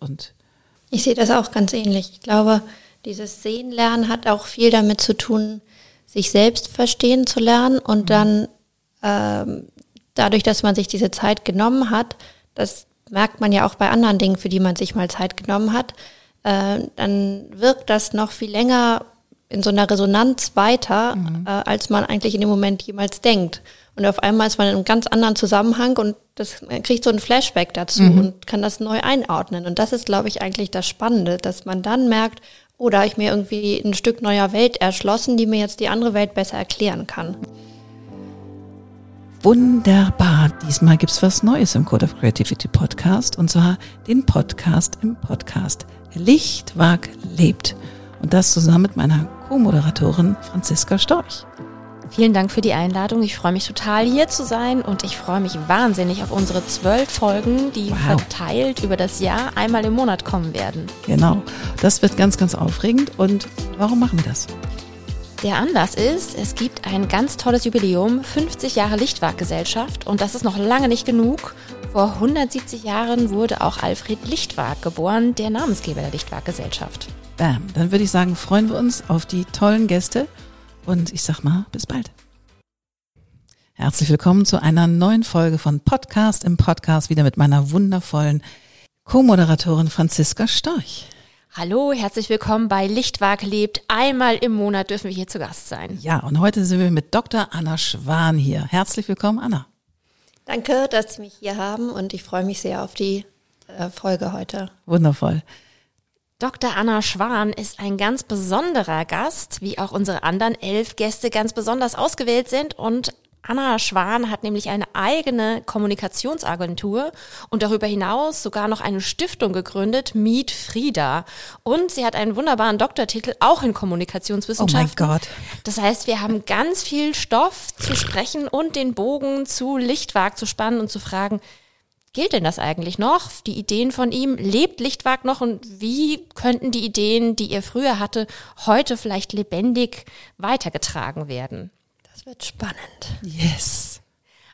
Und ich sehe das auch ganz ähnlich. Ich glaube, dieses Sehen lernen hat auch viel damit zu tun, sich selbst verstehen zu lernen und mhm. dann ähm, dadurch, dass man sich diese Zeit genommen hat, das merkt man ja auch bei anderen Dingen, für die man sich mal Zeit genommen hat, äh, dann wirkt das noch viel länger in so einer Resonanz weiter, mhm. äh, als man eigentlich in dem Moment jemals denkt. Und auf einmal ist man in einem ganz anderen Zusammenhang und das kriegt so ein Flashback dazu mhm. und kann das neu einordnen. Und das ist, glaube ich, eigentlich das Spannende, dass man dann merkt, oh, da habe ich mir irgendwie ein Stück neuer Welt erschlossen, die mir jetzt die andere Welt besser erklären kann. Wunderbar. Diesmal gibt es was Neues im Code of Creativity Podcast und zwar den Podcast im Podcast. Lichtwag lebt. Und das zusammen mit meiner Co-Moderatorin Franziska Storch. Vielen Dank für die Einladung. Ich freue mich total hier zu sein und ich freue mich wahnsinnig auf unsere zwölf Folgen, die wow. verteilt über das Jahr einmal im Monat kommen werden. Genau. Das wird ganz, ganz aufregend. Und warum machen wir das? Der Anlass ist, es gibt ein ganz tolles Jubiläum, 50 Jahre Lichtwag-Gesellschaft und das ist noch lange nicht genug. Vor 170 Jahren wurde auch Alfred Lichtwag geboren, der Namensgeber der Lichtwag-Gesellschaft. Bam, dann würde ich sagen, freuen wir uns auf die tollen Gäste und ich sag mal, bis bald. Herzlich willkommen zu einer neuen Folge von Podcast im Podcast, wieder mit meiner wundervollen Co-Moderatorin Franziska Storch. Hallo, herzlich willkommen bei Lichtwag lebt. Einmal im Monat dürfen wir hier zu Gast sein. Ja, und heute sind wir mit Dr. Anna Schwan hier. Herzlich willkommen, Anna. Danke, dass Sie mich hier haben und ich freue mich sehr auf die äh, Folge heute. Wundervoll. Dr. Anna Schwan ist ein ganz besonderer Gast, wie auch unsere anderen elf Gäste ganz besonders ausgewählt sind. Und Anna Schwan hat nämlich eine eigene Kommunikationsagentur und darüber hinaus sogar noch eine Stiftung gegründet, Meet Frieda. Und sie hat einen wunderbaren Doktortitel auch in Kommunikationswissenschaften. Oh mein Gott. Das heißt, wir haben ganz viel Stoff zu sprechen und den Bogen zu Lichtwag zu spannen und zu fragen, Gilt denn das eigentlich noch? Die Ideen von ihm? Lebt Lichtwag noch? Und wie könnten die Ideen, die ihr früher hatte, heute vielleicht lebendig weitergetragen werden? Das wird spannend. Yes.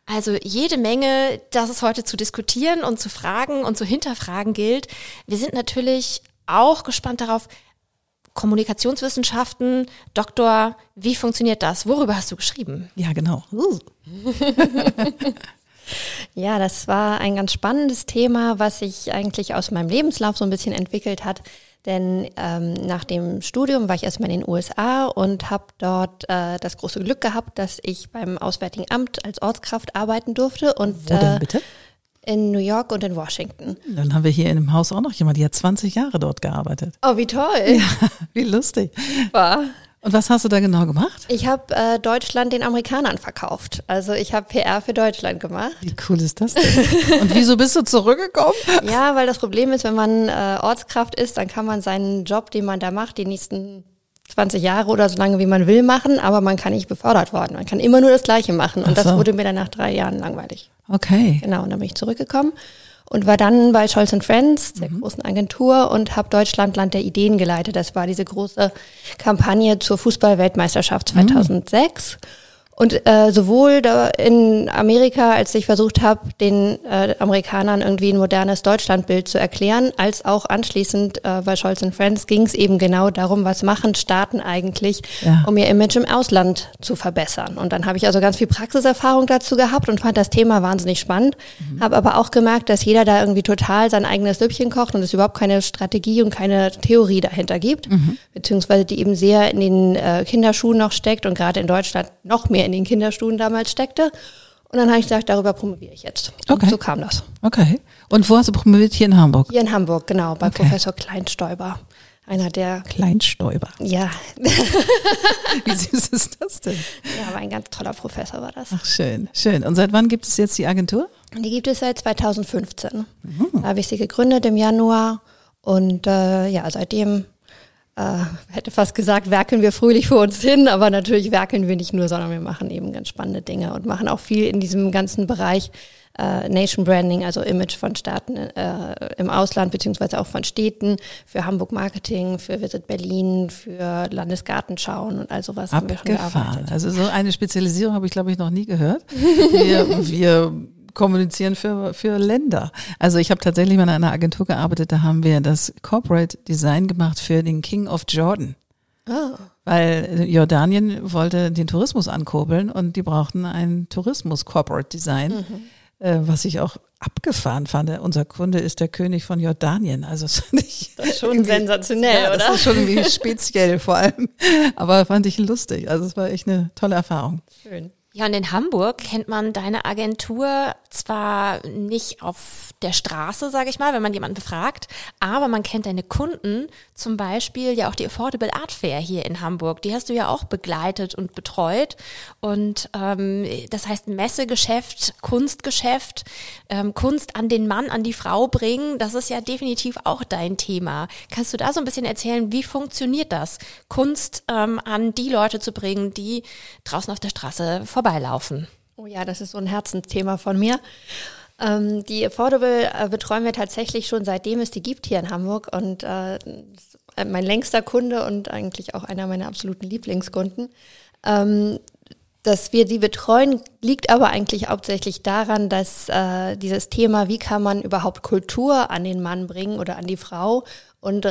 Also jede Menge, das es heute zu diskutieren und zu fragen und zu hinterfragen gilt. Wir sind natürlich auch gespannt darauf, Kommunikationswissenschaften, Doktor, wie funktioniert das? Worüber hast du geschrieben? Ja, genau. Ja, das war ein ganz spannendes Thema, was sich eigentlich aus meinem Lebenslauf so ein bisschen entwickelt hat. Denn ähm, nach dem Studium war ich erstmal in den USA und habe dort äh, das große Glück gehabt, dass ich beim Auswärtigen Amt als Ortskraft arbeiten durfte. Und, Wo denn äh, bitte? In New York und in Washington. Dann haben wir hier in dem Haus auch noch jemand, die hat 20 Jahre dort gearbeitet. Oh, wie toll. Ja, wie lustig. War. Und was hast du da genau gemacht? Ich habe äh, Deutschland den Amerikanern verkauft. Also ich habe PR für Deutschland gemacht. Wie cool ist das denn? Und wieso bist du zurückgekommen? ja, weil das Problem ist, wenn man äh, Ortskraft ist, dann kann man seinen Job, den man da macht, die nächsten 20 Jahre oder so lange wie man will machen, aber man kann nicht befördert worden. Man kann immer nur das Gleiche machen. Und so. das wurde mir dann nach drei Jahren langweilig. Okay. Genau, und dann bin ich zurückgekommen und war dann bei Scholz Friends, der mhm. großen Agentur, und habe Deutschland Land der Ideen geleitet. Das war diese große Kampagne zur Fußball-Weltmeisterschaft 2006. Mhm. Und äh, sowohl da in Amerika, als ich versucht habe, den äh, Amerikanern irgendwie ein modernes Deutschlandbild zu erklären, als auch anschließend äh, bei Scholz Friends ging es eben genau darum, was machen Staaten eigentlich, ja. um ihr Image im Ausland zu verbessern. Und dann habe ich also ganz viel Praxiserfahrung dazu gehabt und fand das Thema wahnsinnig spannend, mhm. habe aber auch gemerkt, dass jeder da irgendwie total sein eigenes Süppchen kocht und es überhaupt keine Strategie und keine Theorie dahinter gibt, mhm. beziehungsweise die eben sehr in den äh, Kinderschuhen noch steckt und gerade in Deutschland noch mehr in den Kinderstuhlen damals steckte. Und dann habe ich gesagt, darüber promoviere ich jetzt. Und okay. so kam das. Okay. Und wo hast du promoviert? Hier in Hamburg? Hier in Hamburg, genau, bei okay. Professor Kleinstäuber. Einer der. Kleinstäuber. Ja. Wie süß ist das denn? Ja, aber ein ganz toller Professor war das. Ach, schön, schön. Und seit wann gibt es jetzt die Agentur? Die gibt es seit 2015. Mhm. Da habe ich sie gegründet im Januar. Und äh, ja, seitdem äh, hätte fast gesagt, werkeln wir fröhlich vor uns hin, aber natürlich werkeln wir nicht nur, sondern wir machen eben ganz spannende Dinge und machen auch viel in diesem ganzen Bereich äh, Nation Branding, also Image von Staaten äh, im Ausland beziehungsweise auch von Städten, für Hamburg Marketing, für Visit Berlin, für Landesgartenschauen und all sowas Abgefahren. haben wir schon gearbeitet. Also so eine Spezialisierung habe ich glaube ich noch nie gehört. Wir, wir kommunizieren für, für Länder. Also ich habe tatsächlich mal in einer Agentur gearbeitet, da haben wir das Corporate Design gemacht für den King of Jordan. Ah. Weil Jordanien wollte den Tourismus ankurbeln und die brauchten ein Tourismus-Corporate Design, Mhm. äh, was ich auch abgefahren fand. Unser Kunde ist der König von Jordanien. Also das fand ich Das ist schon sensationell, ja, oder? Das ist schon irgendwie speziell vor allem. Aber fand ich lustig. Also es war echt eine tolle Erfahrung. Schön. Ja, und in Hamburg kennt man deine Agentur zwar nicht auf der Straße, sage ich mal, wenn man jemanden befragt, aber man kennt deine Kunden, zum Beispiel ja auch die Affordable Art Fair hier in Hamburg. Die hast du ja auch begleitet und betreut. Und ähm, das heißt Messegeschäft, Kunstgeschäft, ähm, Kunst an den Mann, an die Frau bringen, das ist ja definitiv auch dein Thema. Kannst du da so ein bisschen erzählen, wie funktioniert das, Kunst ähm, an die Leute zu bringen, die draußen auf der Straße vorbeilaufen? Oh ja, das ist so ein Herzensthema von mir. Ähm, die Affordable äh, betreuen wir tatsächlich schon seitdem es die gibt hier in Hamburg und äh, mein längster Kunde und eigentlich auch einer meiner absoluten Lieblingskunden. Ähm, dass wir die betreuen, liegt aber eigentlich hauptsächlich daran, dass äh, dieses Thema, wie kann man überhaupt Kultur an den Mann bringen oder an die Frau und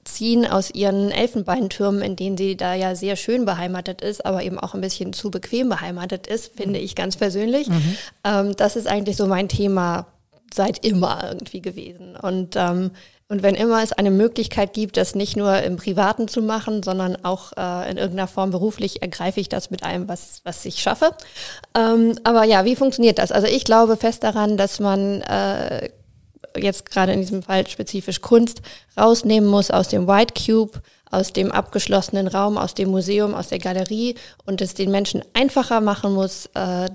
rausziehen aus ihren Elfenbeintürmen, in denen sie da ja sehr schön beheimatet ist, aber eben auch ein bisschen zu bequem beheimatet ist, finde ich ganz persönlich. Ähm, das ist eigentlich so mein Thema seit immer irgendwie gewesen. Und, ähm, und wenn immer es eine Möglichkeit gibt, das nicht nur im Privaten zu machen, sondern auch äh, in irgendeiner Form beruflich, ergreife ich das mit allem, was, was ich schaffe. Ähm, aber ja, wie funktioniert das? Also ich glaube fest daran, dass man äh, jetzt gerade in diesem Fall spezifisch Kunst rausnehmen muss aus dem White Cube, aus dem abgeschlossenen Raum, aus dem Museum, aus der Galerie und es den Menschen einfacher machen muss, äh,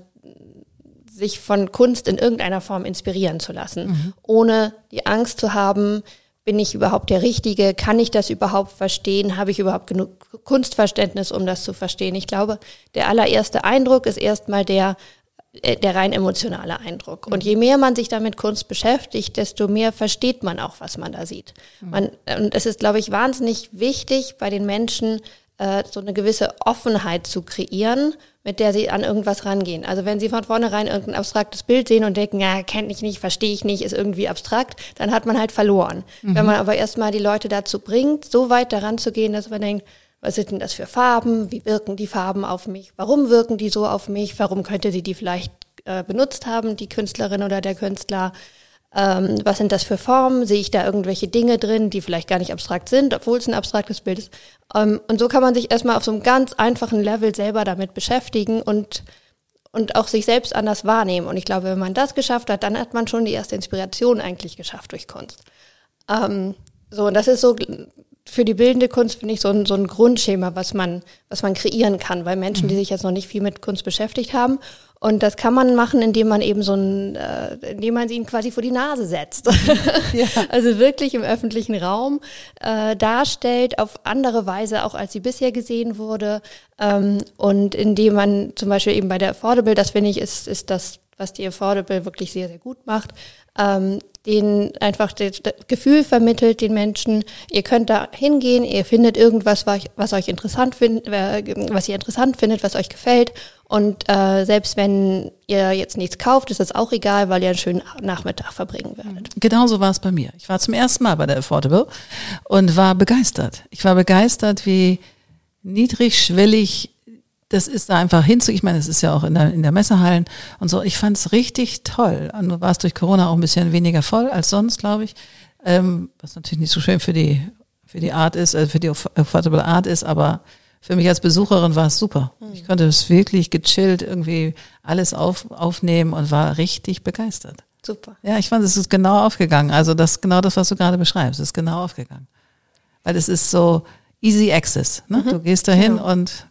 sich von Kunst in irgendeiner Form inspirieren zu lassen, ohne die Angst zu haben, bin ich überhaupt der Richtige? Kann ich das überhaupt verstehen? Habe ich überhaupt genug Kunstverständnis, um das zu verstehen? Ich glaube, der allererste Eindruck ist erstmal der, der rein emotionale Eindruck. Und je mehr man sich damit Kunst beschäftigt, desto mehr versteht man auch, was man da sieht. Man, und es ist, glaube ich, wahnsinnig wichtig, bei den Menschen äh, so eine gewisse Offenheit zu kreieren, mit der sie an irgendwas rangehen. Also wenn sie von vornherein irgendein abstraktes Bild sehen und denken, ja, kenne ich nicht, verstehe ich nicht, ist irgendwie abstrakt, dann hat man halt verloren. Wenn man aber erstmal die Leute dazu bringt, so weit daran zu gehen, dass man denkt, was sind denn das für Farben? Wie wirken die Farben auf mich? Warum wirken die so auf mich? Warum könnte sie die vielleicht äh, benutzt haben, die Künstlerin oder der Künstler? Ähm, was sind das für Formen? Sehe ich da irgendwelche Dinge drin, die vielleicht gar nicht abstrakt sind, obwohl es ein abstraktes Bild ist? Ähm, und so kann man sich erstmal auf so einem ganz einfachen Level selber damit beschäftigen und, und auch sich selbst anders wahrnehmen. Und ich glaube, wenn man das geschafft hat, dann hat man schon die erste Inspiration eigentlich geschafft durch Kunst. Ähm, so, und das ist so für die bildende Kunst, finde ich, so ein, so ein Grundschema, was man, was man kreieren kann, weil Menschen, die sich jetzt noch nicht viel mit Kunst beschäftigt haben. Und das kann man machen, indem man eben so ein, äh, indem man sie ihnen quasi vor die Nase setzt. Also wirklich im öffentlichen Raum äh, darstellt, auf andere Weise, auch als sie bisher gesehen wurde. Ähm, und indem man zum Beispiel eben bei der Affordable, das finde ich, ist, ist das, was die Affordable wirklich sehr, sehr gut macht, ähm, den einfach das Gefühl vermittelt den Menschen, ihr könnt da hingehen, ihr findet irgendwas, was, euch interessant findet, was ihr interessant findet, was euch gefällt. Und äh, selbst wenn ihr jetzt nichts kauft, ist das auch egal, weil ihr einen schönen Nachmittag verbringen werdet. Genauso war es bei mir. Ich war zum ersten Mal bei der Affordable und war begeistert. Ich war begeistert, wie niedrigschwellig das ist da einfach hinzu. Ich meine, es ist ja auch in der, in der Messehallen und so. Ich fand es richtig toll. Und du warst durch Corona auch ein bisschen weniger voll als sonst, glaube ich. Ähm, was natürlich nicht so schön für die, für die Art ist, äh, für die Affordable Art ist, aber für mich als Besucherin war es super. Ich konnte es wirklich gechillt irgendwie alles auf, aufnehmen und war richtig begeistert. Super. Ja, ich fand, es ist genau aufgegangen. Also das genau das, was du gerade beschreibst, ist genau aufgegangen. Weil es ist so easy access. Ne? Du gehst dahin genau. und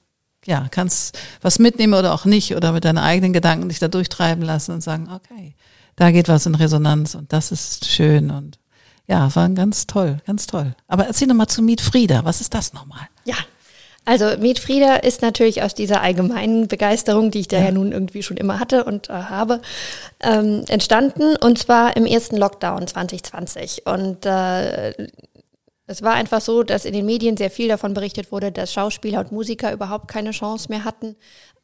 ja, kannst was mitnehmen oder auch nicht oder mit deinen eigenen Gedanken dich da durchtreiben lassen und sagen, okay, da geht was in Resonanz und das ist schön und ja, war ganz toll, ganz toll. Aber erzähl noch mal zu Miet Frieda, was ist das nochmal? Ja. Also Miet Frieda ist natürlich aus dieser allgemeinen Begeisterung, die ich da ja, nun irgendwie schon immer hatte und äh, habe, ähm, entstanden und zwar im ersten Lockdown 2020 und äh, es war einfach so, dass in den Medien sehr viel davon berichtet wurde, dass Schauspieler und Musiker überhaupt keine Chance mehr hatten,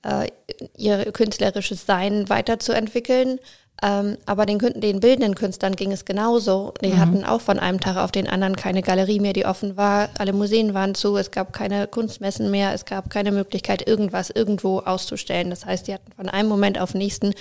äh, ihr künstlerisches Sein weiterzuentwickeln. Ähm, aber den, den bildenden Künstlern ging es genauso. Die mhm. hatten auch von einem Tag auf den anderen keine Galerie mehr, die offen war. Alle Museen waren zu, es gab keine Kunstmessen mehr, es gab keine Möglichkeit, irgendwas irgendwo auszustellen. Das heißt, die hatten von einem Moment auf den nächsten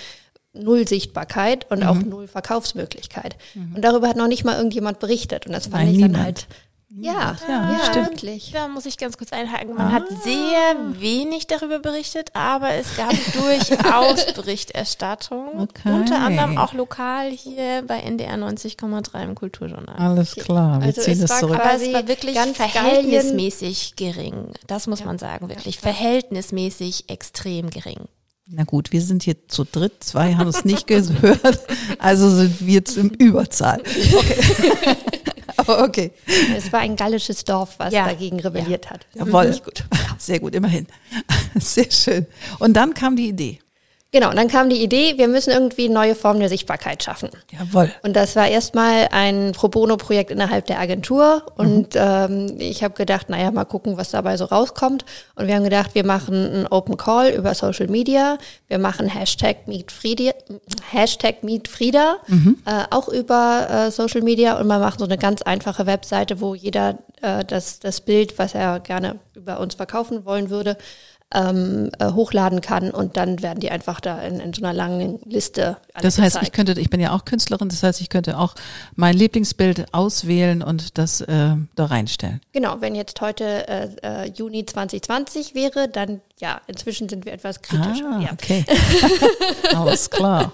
null Sichtbarkeit und mhm. auch null Verkaufsmöglichkeit. Mhm. Und darüber hat noch nicht mal irgendjemand berichtet. Und das fand Nein, ich dann halt ja, ja, ja stimmt. wirklich. Da muss ich ganz kurz einhaken. Man ah. hat sehr wenig darüber berichtet, aber es gab durchaus Berichterstattung. Okay. Unter anderem auch lokal hier bei NDR 90,3 im Kulturjournal. Alles klar, wir also ziehen es zurück. Aber es war wirklich ganz verhältnismäßig gering. Das muss ja. man sagen, wirklich. Verhältnismäßig extrem gering. Na gut, wir sind hier zu dritt, zwei haben es nicht gehört, also sind wir zum Überzahl. Okay. Okay. Es war ein gallisches Dorf, was ja. dagegen rebelliert ja. hat. Jawohl. Gut. Sehr gut, immerhin. Sehr schön. Und dann kam die Idee. Genau, und dann kam die Idee, wir müssen irgendwie neue Formen der Sichtbarkeit schaffen. Jawohl. Und das war erstmal ein Pro Bono-Projekt innerhalb der Agentur. Und mhm. ähm, ich habe gedacht, naja, mal gucken, was dabei so rauskommt. Und wir haben gedacht, wir machen einen Open Call über Social Media. Wir machen Hashtag Meet Frieda, Hashtag Meet Frieda mhm. äh, auch über äh, Social Media. Und wir machen so eine ganz einfache Webseite, wo jeder äh, das, das Bild, was er gerne über uns verkaufen wollen würde, ähm, äh, hochladen kann und dann werden die einfach da in, in so einer langen Liste. Das heißt, gezeigt. ich könnte, ich bin ja auch Künstlerin, das heißt, ich könnte auch mein Lieblingsbild auswählen und das äh, da reinstellen. Genau, wenn jetzt heute äh, äh Juni 2020 wäre, dann ja, inzwischen sind wir etwas kritischer. Ah, ja. okay. Alles klar.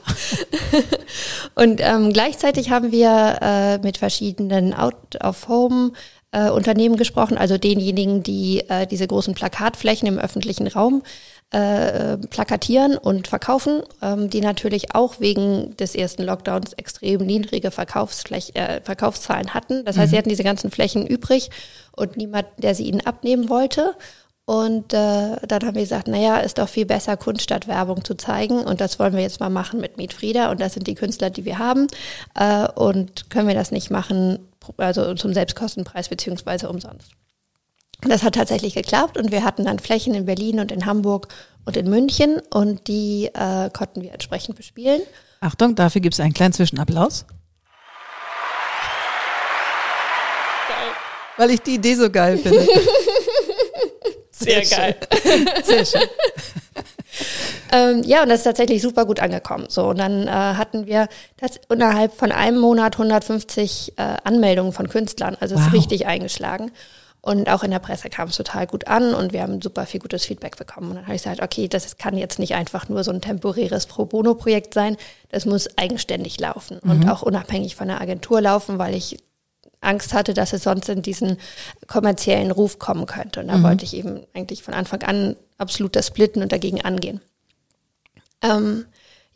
und ähm, gleichzeitig haben wir äh, mit verschiedenen Out of Home äh, Unternehmen gesprochen, also denjenigen, die äh, diese großen Plakatflächen im öffentlichen Raum äh, plakatieren und verkaufen, ähm, die natürlich auch wegen des ersten Lockdowns extrem niedrige Verkaufsfläch äh, Verkaufszahlen hatten. Das heißt, mhm. sie hatten diese ganzen Flächen übrig und niemand, der sie ihnen abnehmen wollte. Und äh, dann haben wir gesagt, naja, ist doch viel besser, Kunst statt Werbung zu zeigen. Und das wollen wir jetzt mal machen mit Mietfrieda. Und das sind die Künstler, die wir haben. Äh, und können wir das nicht machen, also zum Selbstkostenpreis beziehungsweise umsonst. Das hat tatsächlich geklappt und wir hatten dann Flächen in Berlin und in Hamburg und in München und die äh, konnten wir entsprechend bespielen. Achtung, dafür gibt es einen kleinen Zwischenapplaus. Geil. Weil ich die Idee so geil finde. Sehr, Sehr geil. Sehr schön. Ähm, ja, und das ist tatsächlich super gut angekommen. So, und dann äh, hatten wir das innerhalb von einem Monat 150 äh, Anmeldungen von Künstlern. Also es wow. ist richtig eingeschlagen. Und auch in der Presse kam es total gut an und wir haben super viel gutes Feedback bekommen. Und dann habe ich gesagt, okay, das kann jetzt nicht einfach nur so ein temporäres Pro Bono-Projekt sein. Das muss eigenständig laufen mhm. und auch unabhängig von der Agentur laufen, weil ich Angst hatte, dass es sonst in diesen kommerziellen Ruf kommen könnte. Und da mhm. wollte ich eben eigentlich von Anfang an absolut das splitten und dagegen angehen. Ähm,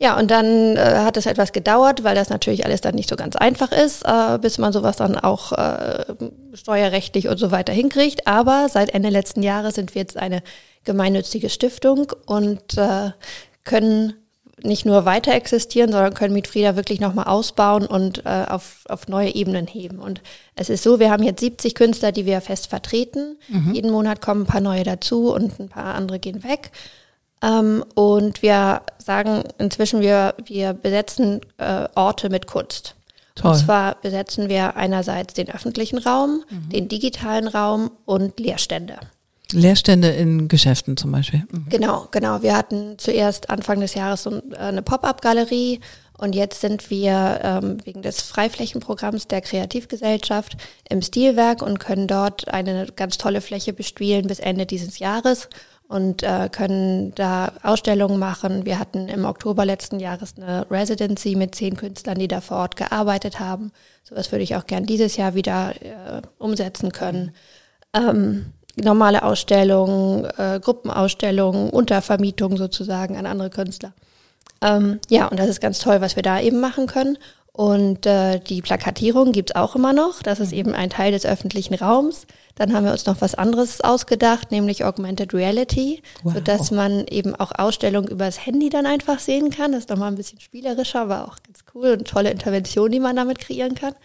ja, und dann äh, hat es etwas gedauert, weil das natürlich alles dann nicht so ganz einfach ist, äh, bis man sowas dann auch äh, steuerrechtlich und so weiter hinkriegt. Aber seit Ende letzten Jahres sind wir jetzt eine gemeinnützige Stiftung und äh, können nicht nur weiter existieren, sondern können Mietfrieda wirklich nochmal ausbauen und äh, auf, auf neue Ebenen heben. Und es ist so, wir haben jetzt 70 Künstler, die wir fest vertreten. Mhm. Jeden Monat kommen ein paar neue dazu und ein paar andere gehen weg. Ähm, und wir sagen inzwischen, wir, wir besetzen äh, Orte mit Kunst. Toll. Und zwar besetzen wir einerseits den öffentlichen Raum, mhm. den digitalen Raum und Leerstände. Leerstände in Geschäften zum Beispiel. Mhm. Genau, genau. Wir hatten zuerst Anfang des Jahres so äh, eine Pop-up-Galerie und jetzt sind wir ähm, wegen des Freiflächenprogramms der Kreativgesellschaft im Stilwerk und können dort eine ganz tolle Fläche bespielen bis Ende dieses Jahres und äh, können da Ausstellungen machen. Wir hatten im Oktober letzten Jahres eine Residency mit zehn Künstlern, die da vor Ort gearbeitet haben. So was würde ich auch gern dieses Jahr wieder äh, umsetzen können. Ähm, normale Ausstellungen, äh, Gruppenausstellungen, Untervermietung sozusagen an andere Künstler. Ähm, ja, und das ist ganz toll, was wir da eben machen können. Und äh, die Plakatierung gibt's auch immer noch. Das ist eben ein Teil des öffentlichen Raums. Dann haben wir uns noch was anderes ausgedacht, nämlich Augmented Reality, wow. sodass man eben auch Ausstellungen übers Handy dann einfach sehen kann. Das ist nochmal ein bisschen spielerischer, aber auch ganz cool und tolle Intervention, die man damit kreieren kann.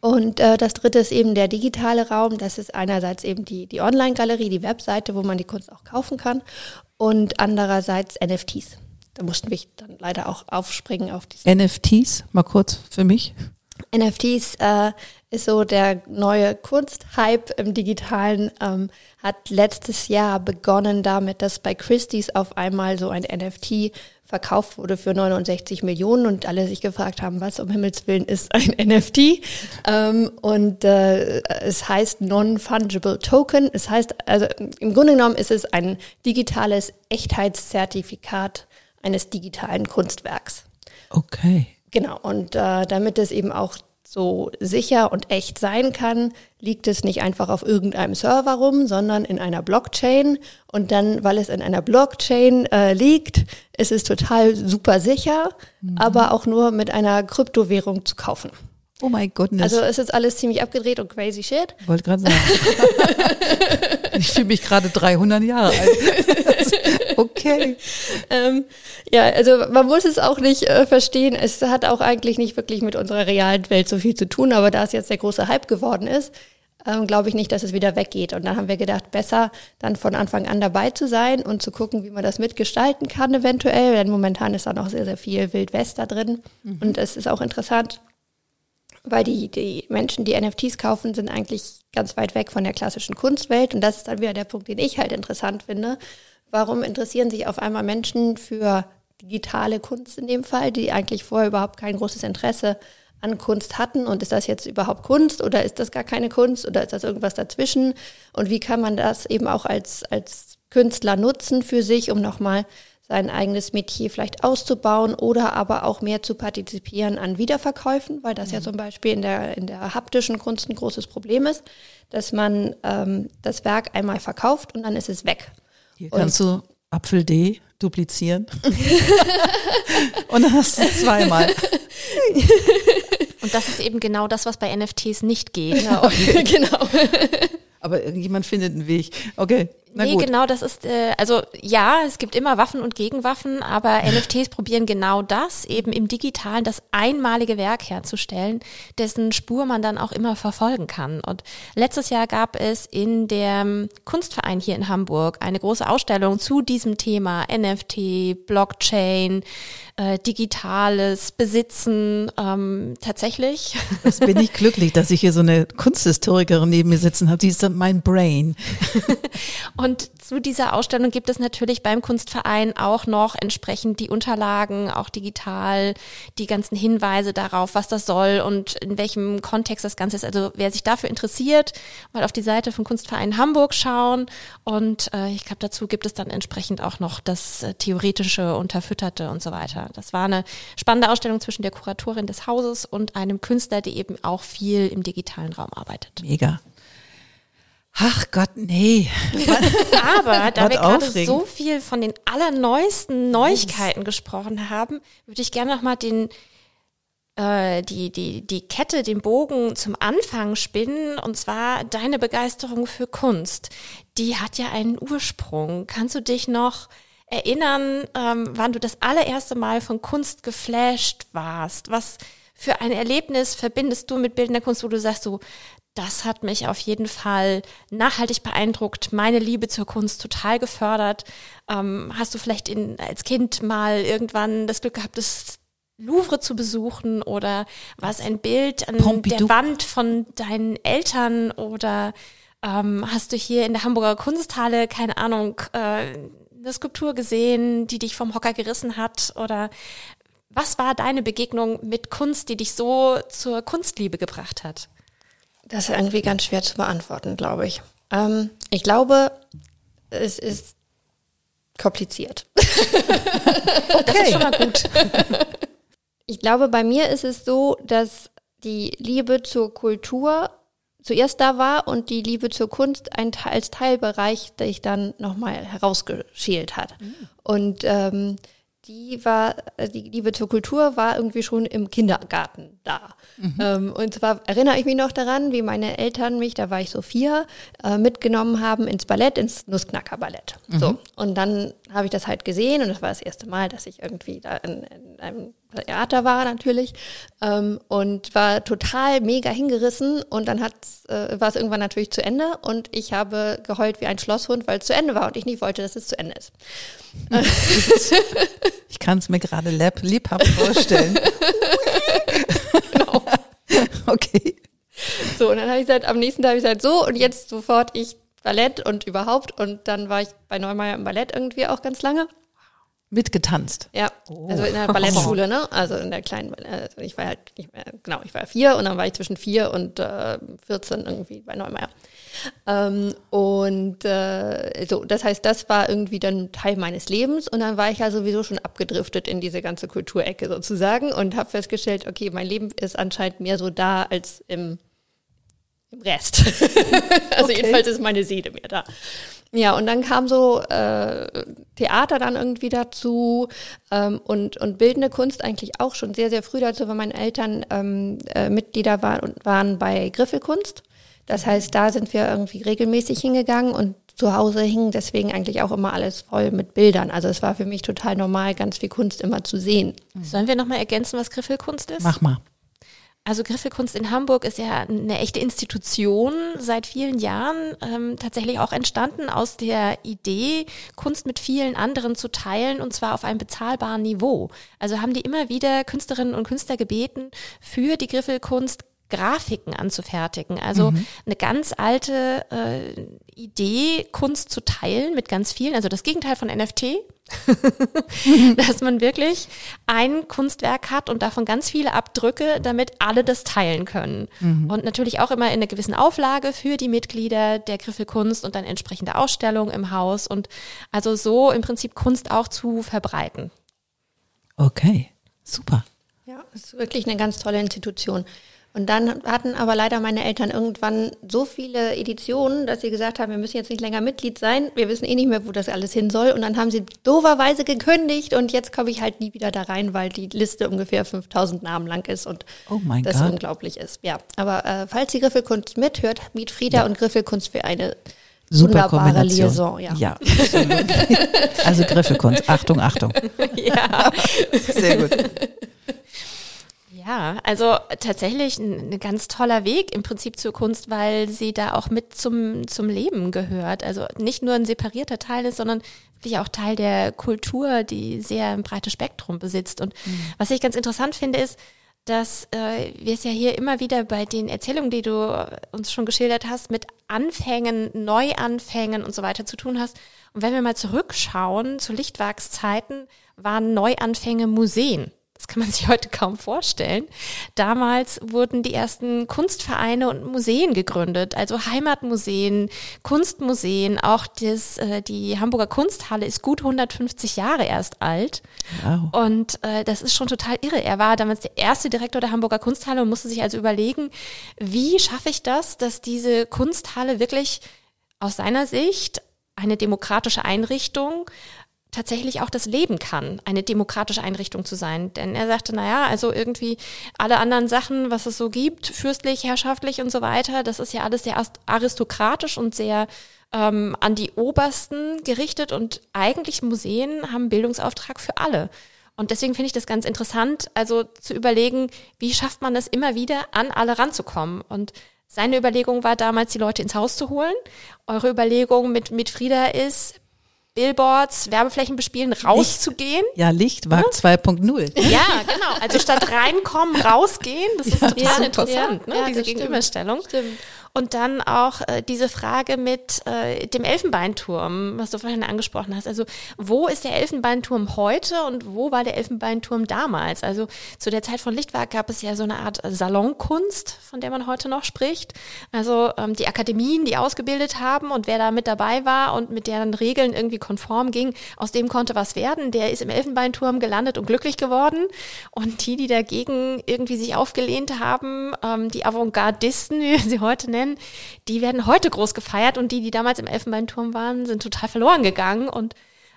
Und äh, das dritte ist eben der digitale Raum. Das ist einerseits eben die, die Online-Galerie, die Webseite, wo man die Kunst auch kaufen kann und andererseits NFTs. da mussten wir dann leider auch aufspringen auf diese NFTs, mal kurz für mich. NFTs äh, ist so der neue Kunsthype im Digitalen. Ähm, hat letztes Jahr begonnen damit, dass bei Christie's auf einmal so ein NFT verkauft wurde für 69 Millionen und alle sich gefragt haben, was um Himmels Willen ist ein NFT. Ähm, und äh, es heißt Non-Fungible Token. Es heißt, also im Grunde genommen ist es ein digitales Echtheitszertifikat eines digitalen Kunstwerks. Okay. Genau, und äh, damit es eben auch so sicher und echt sein kann, liegt es nicht einfach auf irgendeinem Server rum, sondern in einer Blockchain. Und dann, weil es in einer Blockchain äh, liegt, ist es total super sicher, mhm. aber auch nur mit einer Kryptowährung zu kaufen. Oh my goodness. Also ist alles ziemlich abgedreht und crazy shit. Wollte gerade sagen. ich fühle mich gerade 300 Jahre alt. okay. Ähm, ja, also man muss es auch nicht äh, verstehen. Es hat auch eigentlich nicht wirklich mit unserer realen Welt so viel zu tun, aber da es jetzt der große Hype geworden ist, ähm, glaube ich nicht, dass es wieder weggeht. Und dann haben wir gedacht, besser dann von Anfang an dabei zu sein und zu gucken, wie man das mitgestalten kann eventuell. Denn momentan ist da noch sehr, sehr viel Wildwest da drin. Mhm. Und es ist auch interessant, weil die, die Menschen, die NFTs kaufen, sind eigentlich ganz weit weg von der klassischen Kunstwelt. Und das ist dann wieder der Punkt, den ich halt interessant finde. Warum interessieren sich auf einmal Menschen für digitale Kunst in dem Fall, die eigentlich vorher überhaupt kein großes Interesse an Kunst hatten? Und ist das jetzt überhaupt Kunst oder ist das gar keine Kunst oder ist das irgendwas dazwischen? Und wie kann man das eben auch als, als Künstler nutzen für sich, um nochmal sein eigenes Metier vielleicht auszubauen oder aber auch mehr zu partizipieren an Wiederverkäufen, weil das mhm. ja zum Beispiel in der, in der haptischen Kunst ein großes Problem ist, dass man ähm, das Werk einmal verkauft und dann ist es weg. Hier kannst du Apfel D duplizieren und dann hast du es zweimal. Und das ist eben genau das, was bei NFTs nicht geht. Genau. genau. Aber irgendjemand findet einen Weg. Okay. Na nee, gut. genau, das ist, äh, also ja, es gibt immer Waffen und Gegenwaffen, aber NFTs probieren genau das, eben im Digitalen das einmalige Werk herzustellen, dessen Spur man dann auch immer verfolgen kann. Und letztes Jahr gab es in dem Kunstverein hier in Hamburg eine große Ausstellung zu diesem Thema NFT, Blockchain, äh, digitales Besitzen ähm, tatsächlich. Das bin ich glücklich, dass ich hier so eine Kunsthistorikerin neben mir sitzen habe. Die ist mein Brain. Und zu dieser Ausstellung gibt es natürlich beim Kunstverein auch noch entsprechend die Unterlagen, auch digital, die ganzen Hinweise darauf, was das soll und in welchem Kontext das Ganze ist. Also wer sich dafür interessiert, mal auf die Seite vom Kunstverein Hamburg schauen. Und äh, ich glaube, dazu gibt es dann entsprechend auch noch das äh, theoretische, unterfütterte und so weiter. Das war eine spannende Ausstellung zwischen der Kuratorin des Hauses und einem Künstler, der eben auch viel im digitalen Raum arbeitet. Mega. Ach Gott, nee. Aber da wir gerade so viel von den allerneuesten Neuigkeiten gesprochen haben, würde ich gerne nochmal den äh, die, die, die Kette, den Bogen zum Anfang spinnen, und zwar deine Begeisterung für Kunst. Die hat ja einen Ursprung. Kannst du dich noch erinnern, ähm, wann du das allererste Mal von Kunst geflasht warst? Was für ein Erlebnis verbindest du mit bildender Kunst, wo du sagst, so, das hat mich auf jeden Fall nachhaltig beeindruckt, meine Liebe zur Kunst total gefördert. Ähm, hast du vielleicht in, als Kind mal irgendwann das Glück gehabt, das Louvre zu besuchen oder war es ein Bild an Pompidou. der Wand von deinen Eltern oder ähm, hast du hier in der Hamburger Kunsthalle, keine Ahnung, äh, eine Skulptur gesehen, die dich vom Hocker gerissen hat oder was war deine Begegnung mit Kunst, die dich so zur Kunstliebe gebracht hat? Das ist irgendwie ganz schwer zu beantworten, glaube ich. Ähm, ich glaube, es ist kompliziert. okay. Das ist schon mal gut. Ich glaube, bei mir ist es so, dass die Liebe zur Kultur zuerst da war und die Liebe zur Kunst ein, als Teilbereich, der ich dann nochmal herausgeschält hat. Mhm. Und ähm, die war, äh, die Liebe zur Kultur war irgendwie schon im Kindergarten da. Mhm. Ähm, und zwar erinnere ich mich noch daran, wie meine Eltern mich, da war ich so vier, äh, mitgenommen haben ins Ballett, ins Nussknacker-Ballett. Mhm. So. Und dann habe ich das halt gesehen und das war das erste Mal, dass ich irgendwie da in, in einem Theater war natürlich ähm, und war total mega hingerissen und dann hat äh, war es irgendwann natürlich zu Ende und ich habe geheult wie ein Schlosshund, weil es zu Ende war und ich nicht wollte, dass es zu Ende ist. ich kann es mir gerade lebhaft vorstellen. genau. okay. So, und dann habe ich gesagt, am nächsten Tag habe ich gesagt, so und jetzt sofort ich Ballett und überhaupt und dann war ich bei Neumeier im Ballett irgendwie auch ganz lange mitgetanzt. Ja, oh. also in der Ballettschule, ne? Also in der kleinen, also ich war halt nicht mehr, genau, ich war vier und dann war ich zwischen vier und äh, 14 irgendwie bei Neumeier. Ähm, und äh, so, das heißt, das war irgendwie dann Teil meines Lebens und dann war ich ja sowieso schon abgedriftet in diese ganze Kulturecke sozusagen und habe festgestellt, okay, mein Leben ist anscheinend mehr so da als im, im Rest. also okay. jedenfalls ist meine Seele mehr da. Ja, und dann kam so äh, Theater dann irgendwie dazu ähm, und, und bildende Kunst eigentlich auch schon sehr, sehr früh dazu, weil meine Eltern ähm, äh, Mitglieder waren, waren bei Griffelkunst. Das heißt, da sind wir irgendwie regelmäßig hingegangen und zu Hause hing deswegen eigentlich auch immer alles voll mit Bildern. Also es war für mich total normal, ganz viel Kunst immer zu sehen. Sollen wir nochmal ergänzen, was Griffelkunst ist? Mach mal. Also Griffelkunst in Hamburg ist ja eine echte Institution seit vielen Jahren, ähm, tatsächlich auch entstanden aus der Idee, Kunst mit vielen anderen zu teilen und zwar auf einem bezahlbaren Niveau. Also haben die immer wieder Künstlerinnen und Künstler gebeten, für die Griffelkunst Grafiken anzufertigen. Also mhm. eine ganz alte äh, Idee, Kunst zu teilen mit ganz vielen, also das Gegenteil von NFT, dass man wirklich ein Kunstwerk hat und davon ganz viele Abdrücke, damit alle das teilen können. Mhm. Und natürlich auch immer in einer gewissen Auflage für die Mitglieder der Griffelkunst und dann entsprechende Ausstellungen im Haus und also so im Prinzip Kunst auch zu verbreiten. Okay, super. Ja, es ist wirklich eine ganz tolle Institution. Und dann hatten aber leider meine Eltern irgendwann so viele Editionen, dass sie gesagt haben, wir müssen jetzt nicht länger Mitglied sein. Wir wissen eh nicht mehr, wo das alles hin soll. Und dann haben sie dooferweise gekündigt und jetzt komme ich halt nie wieder da rein, weil die Liste ungefähr 5000 Namen lang ist und oh das God. unglaublich ist. Ja, aber äh, falls die Griffelkunst mithört, Miet Frieda ja. und Griffelkunst für eine Super wunderbare Liaison. Ja, ja also Griffelkunst. Achtung, Achtung. Ja. Sehr gut. Ja, also tatsächlich ein, ein, ganz toller Weg im Prinzip zur Kunst, weil sie da auch mit zum, zum Leben gehört. Also nicht nur ein separierter Teil ist, sondern wirklich auch Teil der Kultur, die sehr ein breites Spektrum besitzt. Und mhm. was ich ganz interessant finde, ist, dass äh, wir es ja hier immer wieder bei den Erzählungen, die du uns schon geschildert hast, mit Anfängen, Neuanfängen und so weiter zu tun hast. Und wenn wir mal zurückschauen zu Lichtwerkszeiten, waren Neuanfänge Museen. Das kann man sich heute kaum vorstellen. Damals wurden die ersten Kunstvereine und Museen gegründet, also Heimatmuseen, Kunstmuseen. Auch das, äh, die Hamburger Kunsthalle ist gut 150 Jahre erst alt. Wow. Und äh, das ist schon total irre. Er war damals der erste Direktor der Hamburger Kunsthalle und musste sich also überlegen, wie schaffe ich das, dass diese Kunsthalle wirklich aus seiner Sicht eine demokratische Einrichtung tatsächlich auch das Leben kann, eine demokratische Einrichtung zu sein. Denn er sagte, naja, also irgendwie alle anderen Sachen, was es so gibt, fürstlich, herrschaftlich und so weiter, das ist ja alles sehr aristokratisch und sehr ähm, an die Obersten gerichtet und eigentlich Museen haben Bildungsauftrag für alle. Und deswegen finde ich das ganz interessant, also zu überlegen, wie schafft man es immer wieder, an alle ranzukommen. Und seine Überlegung war damals, die Leute ins Haus zu holen. Eure Überlegung mit, mit Frieda ist, Billboards, Werbeflächen bespielen, rauszugehen. Licht, ja, Lichtwag ja? 2.0. Ja, genau. Also statt reinkommen, rausgehen, das ist total ja, interessant, ja, ne? diese Gegenüberstellung. Stimmt. Und dann auch äh, diese Frage mit äh, dem Elfenbeinturm, was du vorhin angesprochen hast. Also wo ist der Elfenbeinturm heute und wo war der Elfenbeinturm damals? Also zu der Zeit von Lichtwerk gab es ja so eine Art Salonkunst, von der man heute noch spricht. Also ähm, die Akademien, die ausgebildet haben und wer da mit dabei war und mit deren Regeln irgendwie konform ging, aus dem konnte was werden. Der ist im Elfenbeinturm gelandet und glücklich geworden. Und die, die dagegen irgendwie sich aufgelehnt haben, ähm, die Avantgardisten, wie wir sie heute nennen, nennen, die werden heute groß gefeiert und die, die damals im Elfenbeinturm waren, sind total verloren gegangen. Und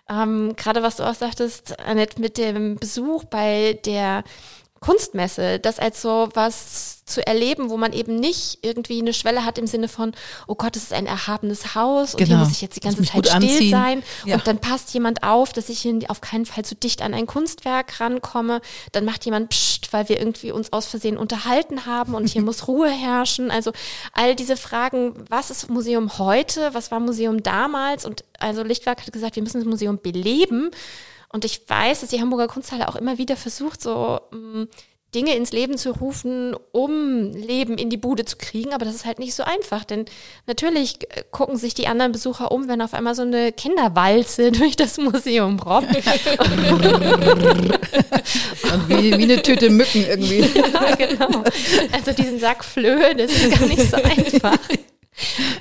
ähm, gerade was du auch sagtest, Annette, mit dem Besuch bei der Kunstmesse, das als so was zu erleben, wo man eben nicht irgendwie eine Schwelle hat im Sinne von, oh Gott, es ist ein erhabenes Haus und Genau. hier muss ich jetzt die ganze Zeit still anziehen. sein Ja. und dann passt jemand auf, dass ich hier auf keinen Fall zu dicht an ein Kunstwerk rankomme. Dann macht jemand Psst, weil wir irgendwie uns aus Versehen unterhalten haben und hier muss Ruhe herrschen. Also all diese Fragen, was ist Museum heute, was war Museum damals und also Lichtwerk hat gesagt, wir müssen das Museum beleben. Und ich weiß, dass die Hamburger Kunsthalle auch immer wieder versucht, so mh, Dinge ins Leben zu rufen, um Leben in die Bude zu kriegen. Aber das ist halt nicht so einfach. Denn natürlich äh, gucken sich die anderen Besucher um, wenn auf einmal so eine Kinderwalze durch das Museum robbt. Und wie, wie eine Tüte Mücken irgendwie. ja, genau. Also diesen Sack Flöhe, das ist gar nicht so einfach.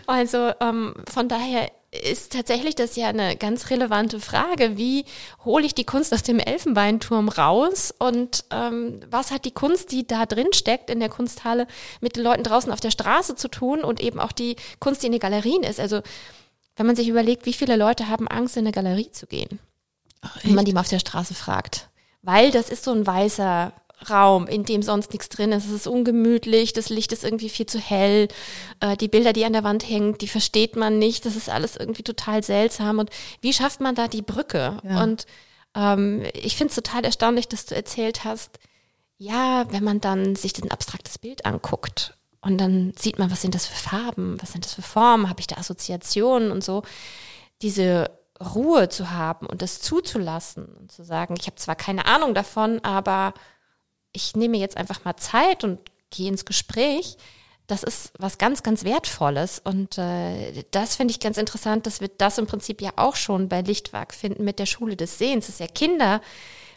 Also ähm, von daher ist tatsächlich das ja eine ganz relevante Frage. Wie hole ich die Kunst aus dem Elfenbeinturm raus? Und ähm, was hat die Kunst, die da drin steckt in der Kunsthalle, mit den Leuten draußen auf der Straße zu tun und eben auch die Kunst, die in den Galerien ist? Also wenn man sich überlegt, wie viele Leute haben Angst, in eine Galerie zu gehen, wenn man die mal auf der Straße fragt. Weil das ist so ein weißer Raum, in dem sonst nichts drin ist. Es ist ungemütlich, das Licht ist irgendwie viel zu hell. Äh, die Bilder, die an der Wand hängen, die versteht man nicht. Das ist alles irgendwie total seltsam. Und wie schafft man da die Brücke? Ja. Und ähm, ich finde es total erstaunlich, dass du erzählt hast, ja, wenn man dann sich ein abstraktes Bild anguckt und dann sieht man, was sind das für Farben, was sind das für Formen, habe ich da Assoziationen und so. Diese Ruhe zu haben und das zuzulassen und zu sagen, ich habe zwar keine Ahnung davon, aber ich nehme jetzt einfach mal Zeit und gehe ins Gespräch. Das ist was ganz, ganz Wertvolles. Und äh, das finde ich ganz interessant, dass wir das im Prinzip ja auch schon bei Lichtwag finden mit der Schule des Sehens, dass ja Kinder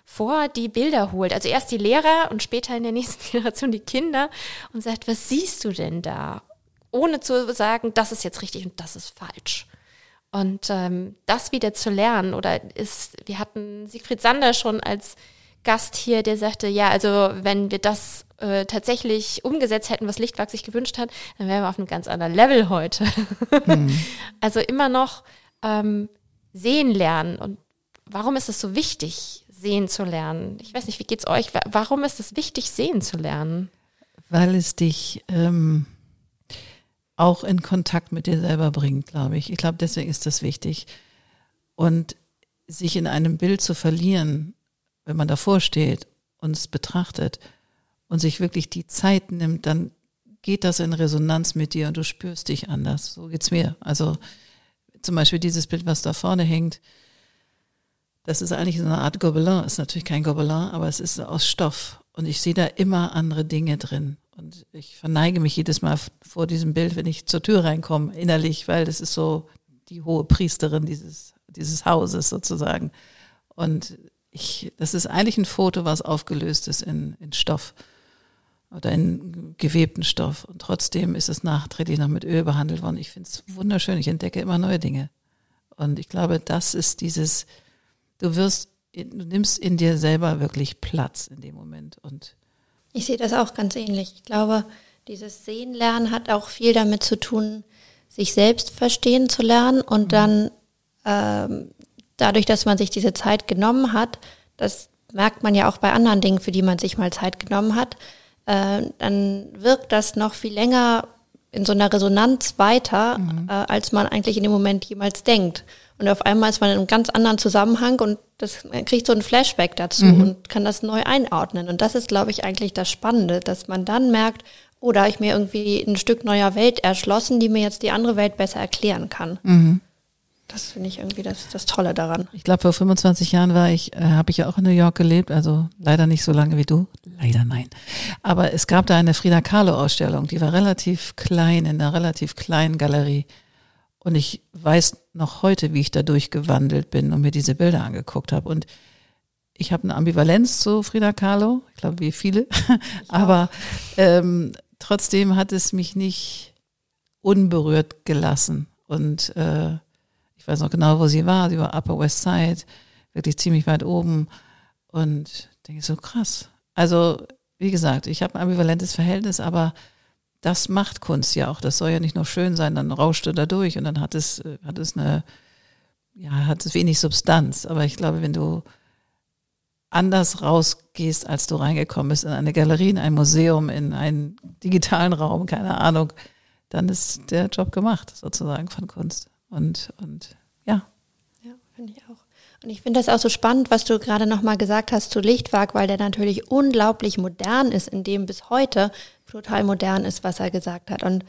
vor die Bilder holt. Also erst die Lehrer und später in der nächsten Generation die Kinder und sagt, was siehst du denn da? Ohne zu sagen, das ist jetzt richtig und das ist falsch. Und ähm, das wieder zu lernen oder ist, wir hatten Siegfried Sander schon als Gast hier, der sagte, ja, also wenn wir das äh, tatsächlich umgesetzt hätten, was Lichtwag sich gewünscht hat, dann wären wir auf einem ganz anderen Level heute. Also immer noch ähm, sehen lernen. Und warum ist es so wichtig, sehen zu lernen? Ich weiß nicht, wie geht's euch? Wa- Warum ist es wichtig, sehen zu lernen? Weil es dich ähm, auch in Kontakt mit dir selber bringt, glaube ich. Ich glaube, deswegen ist das wichtig. Und sich in einem Bild zu verlieren, wenn man davor steht und es betrachtet und sich wirklich die Zeit nimmt, dann geht das in Resonanz mit dir und du spürst dich anders. So geht's mir. Also zum Beispiel dieses Bild, was da vorne hängt, das ist eigentlich so eine Art Gobelin. Ist natürlich kein Gobelin, aber es ist aus Stoff. Und ich sehe da immer andere Dinge drin. Und ich verneige mich jedes Mal vor diesem Bild, wenn ich zur Tür reinkomme, innerlich, weil das ist so die hohe Priesterin dieses, dieses Hauses sozusagen. Und ich, das ist eigentlich ein Foto, was aufgelöst ist in, in Stoff oder in gewebten Stoff. Und trotzdem ist es nachträglich noch mit Öl behandelt worden. Ich finde es wunderschön. Ich entdecke immer neue Dinge. Und ich glaube, das ist dieses, du wirst, du nimmst in dir selber wirklich Platz in dem Moment. Und Ich sehe das auch ganz ähnlich. Ich glaube, dieses Sehen lernen hat auch viel damit zu tun, sich selbst verstehen zu lernen und dann ähm, dadurch, dass man sich diese Zeit genommen hat, das merkt man ja auch bei anderen Dingen, für die man sich mal Zeit genommen hat, äh, dann wirkt das noch viel länger in so einer Resonanz weiter, äh, als man eigentlich in dem Moment jemals denkt. Und auf einmal ist man in einem ganz anderen Zusammenhang und das kriegt so ein Flashback dazu und kann das neu einordnen. Und das ist, glaube ich, eigentlich das Spannende, dass man dann merkt, oh, da habe ich mir irgendwie ein Stück neuer Welt erschlossen, die mir jetzt die andere Welt besser erklären kann. Das finde ich irgendwie das, das Tolle daran. ich glaube, vor 25 Jahren war ich, äh, habe ich ja auch in New York gelebt, also leider nicht so lange wie du. Leider nein. Aber es gab da eine Frida Kahlo-Ausstellung, die war relativ klein, in einer relativ kleinen Galerie. Und ich weiß noch heute, wie ich da durchgewandelt bin und mir diese Bilder angeguckt habe. Und ich habe eine Ambivalenz zu Frida Kahlo, ich glaube, wie viele. Aber ähm, trotzdem hat es mich nicht unberührt gelassen. Und äh, ich weiß noch genau, wo sie war. Sie war Upper West Side, wirklich ziemlich weit oben. Und denke so, krass. Also, wie gesagt, ich habe ein ambivalentes Verhältnis, aber das macht Kunst ja auch. Das soll ja nicht nur schön sein, dann rauscht du da durch und dann hat es, äh, hat es eine, ja, hat es wenig Substanz. Aber ich glaube, wenn du anders rausgehst, als du reingekommen bist, in eine Galerie, in ein Museum, in einen digitalen Raum, keine Ahnung, dann ist der Job gemacht, sozusagen von Kunst. Und, und ja. Ja, finde ich auch. Und ich finde das auch so spannend, was du gerade nochmal gesagt hast zu Lichtwag, weil der natürlich unglaublich modern ist, in dem bis heute total modern ist, was er gesagt hat. Und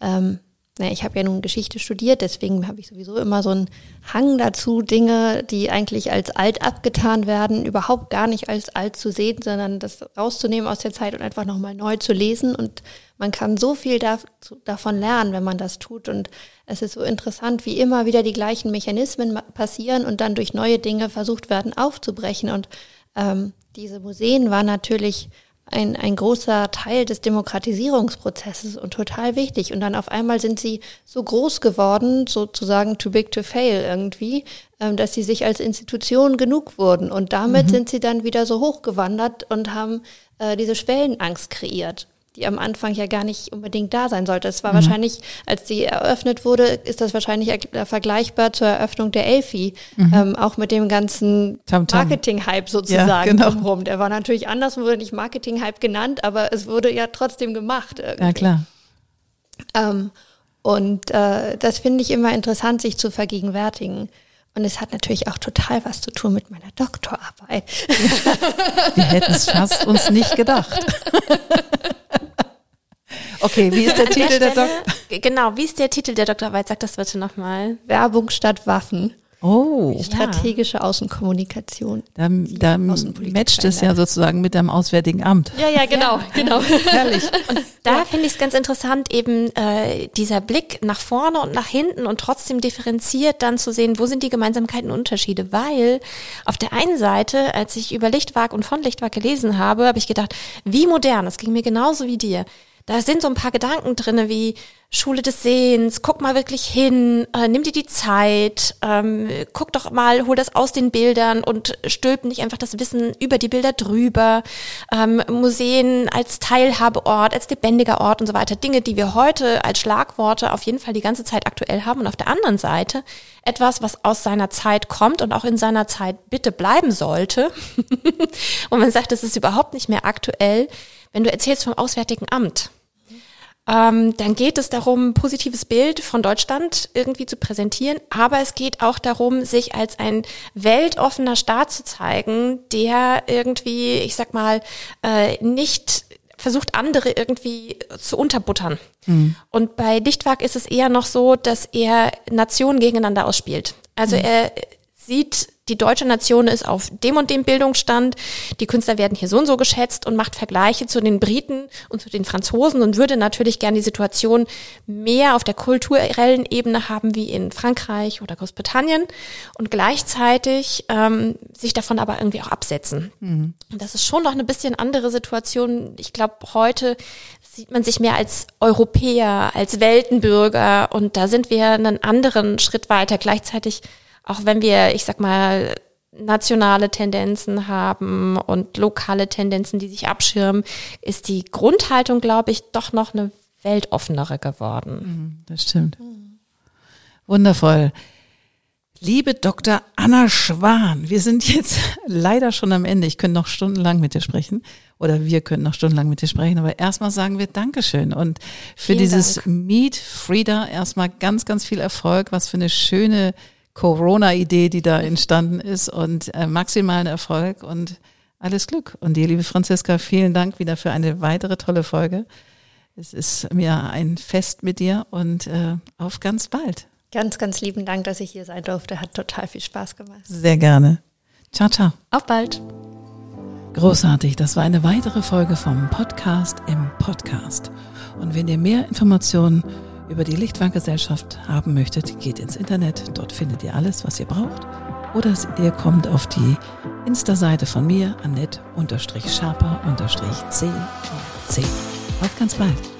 ähm, naja, ich habe ja nun Geschichte studiert, deswegen habe ich sowieso immer so einen Hang dazu, Dinge, die eigentlich als alt abgetan werden, überhaupt gar nicht als alt zu sehen, sondern das rauszunehmen aus der Zeit und einfach nochmal neu zu lesen. Und man kann so viel da, davon lernen, wenn man das tut. Und es ist so interessant, wie immer wieder die gleichen Mechanismen passieren und dann durch neue Dinge versucht werden aufzubrechen. Und ähm, diese Museen waren natürlich ein, ein großer Teil des Demokratisierungsprozesses und total wichtig. Und dann auf einmal sind sie so groß geworden, sozusagen too big to fail irgendwie, ähm, dass sie sich als Institution genug wurden. Und damit mhm. sind sie dann wieder so hochgewandert und haben äh, diese Schwellenangst kreiert die am Anfang ja gar nicht unbedingt da sein sollte. Es war mhm. wahrscheinlich, als die eröffnet wurde, ist das wahrscheinlich vergleichbar zur Eröffnung der Elfi, mhm. ähm, auch mit dem ganzen Marketing-Hype sozusagen ja, genau. drumherum. Der war natürlich anders, wurde nicht Marketing-Hype genannt, aber es wurde ja trotzdem gemacht. Irgendwie. Ja, klar. Ähm, und äh, das finde ich immer interessant, sich zu vergegenwärtigen. Und es hat natürlich auch total was zu tun mit meiner Doktorarbeit. Wir hätten es fast uns nicht gedacht. Okay, wie ist der Titel der, der Doktor? Genau, wie ist der Titel der Doktorarbeit? Sag das bitte nochmal. Werbung statt Waffen. Oh. Strategische ja. Außenkommunikation. Da, da matcht es ja sozusagen mit dem Auswärtigen Amt. Ja, ja, genau, ja. genau. Herrlich. Und da finde ich es ganz interessant, eben äh, dieser Blick nach vorne und nach hinten und trotzdem differenziert dann zu sehen, wo sind die Gemeinsamkeiten und Unterschiede. Weil auf der einen Seite, als ich über Lichtwag und von Lichtwag gelesen habe, habe ich gedacht, wie modern, das ging mir genauso wie dir da sind so ein paar Gedanken drinne wie Schule des Sehens, guck mal wirklich hin, äh, nimm dir die Zeit, ähm, guck doch mal, hol das aus den Bildern und stülp nicht einfach das Wissen über die Bilder drüber. Ähm, Museen als Teilhabeort, als lebendiger Ort und so weiter. Dinge, die wir heute als Schlagworte auf jeden Fall die ganze Zeit aktuell haben. Und auf der anderen Seite etwas, was aus seiner Zeit kommt und auch in seiner Zeit bitte bleiben sollte. und man sagt, es ist überhaupt nicht mehr aktuell, wenn du erzählst vom Auswärtigen Amt ähm, dann geht es darum, ein positives Bild von Deutschland irgendwie zu präsentieren, aber es geht auch darum, sich als ein weltoffener Staat zu zeigen, der irgendwie, ich sag mal, äh, nicht versucht, andere irgendwie zu unterbuttern. Mhm. Und bei Dichtwag ist es eher noch so, dass er Nationen gegeneinander ausspielt. Also mhm. er sieht die deutsche Nation ist auf dem und dem Bildungsstand, die Künstler werden hier so und so geschätzt und macht Vergleiche zu den Briten und zu den Franzosen und würde natürlich gerne die Situation mehr auf der kulturellen Ebene haben wie in Frankreich oder Großbritannien und gleichzeitig ähm, sich davon aber irgendwie auch absetzen. Mhm. Und das ist schon noch eine bisschen andere Situation. Ich glaube, heute sieht man sich mehr als Europäer, als Weltenbürger und da sind wir einen anderen Schritt weiter. Gleichzeitig auch wenn wir, ich sag mal, nationale Tendenzen haben und lokale Tendenzen, die sich abschirmen, ist die Grundhaltung, glaube ich, doch noch eine weltoffenere geworden. Mhm, das stimmt. Wundervoll. Liebe Dr. Anna Schwan, wir sind jetzt leider schon am Ende. Ich könnte noch stundenlang mit dir sprechen oder wir können noch stundenlang mit dir sprechen, aber erstmal sagen wir Dankeschön und für Vielen dieses Dank. Meet Frieda erstmal ganz, ganz viel Erfolg. Was für eine schöne Corona-Idee, die da entstanden ist und äh, maximalen Erfolg und alles Glück. Und dir, liebe Franziska, vielen Dank wieder für eine weitere tolle Folge. Es ist mir ein Fest mit dir und äh, auf ganz bald. Ganz, ganz lieben Dank, dass ich hier sein durfte. Hat total viel Spaß gemacht. Sehr gerne. Ciao, ciao. Auf bald. Großartig. Das war eine weitere Folge vom Podcast im Podcast. Und wenn ihr mehr Informationen über die Lichtwanggesellschaft haben möchtet, geht ins Internet. Dort findet ihr alles, was ihr braucht. Oder ihr kommt auf die Insta-Seite von mir, annette-sharper-c. Auf ganz bald.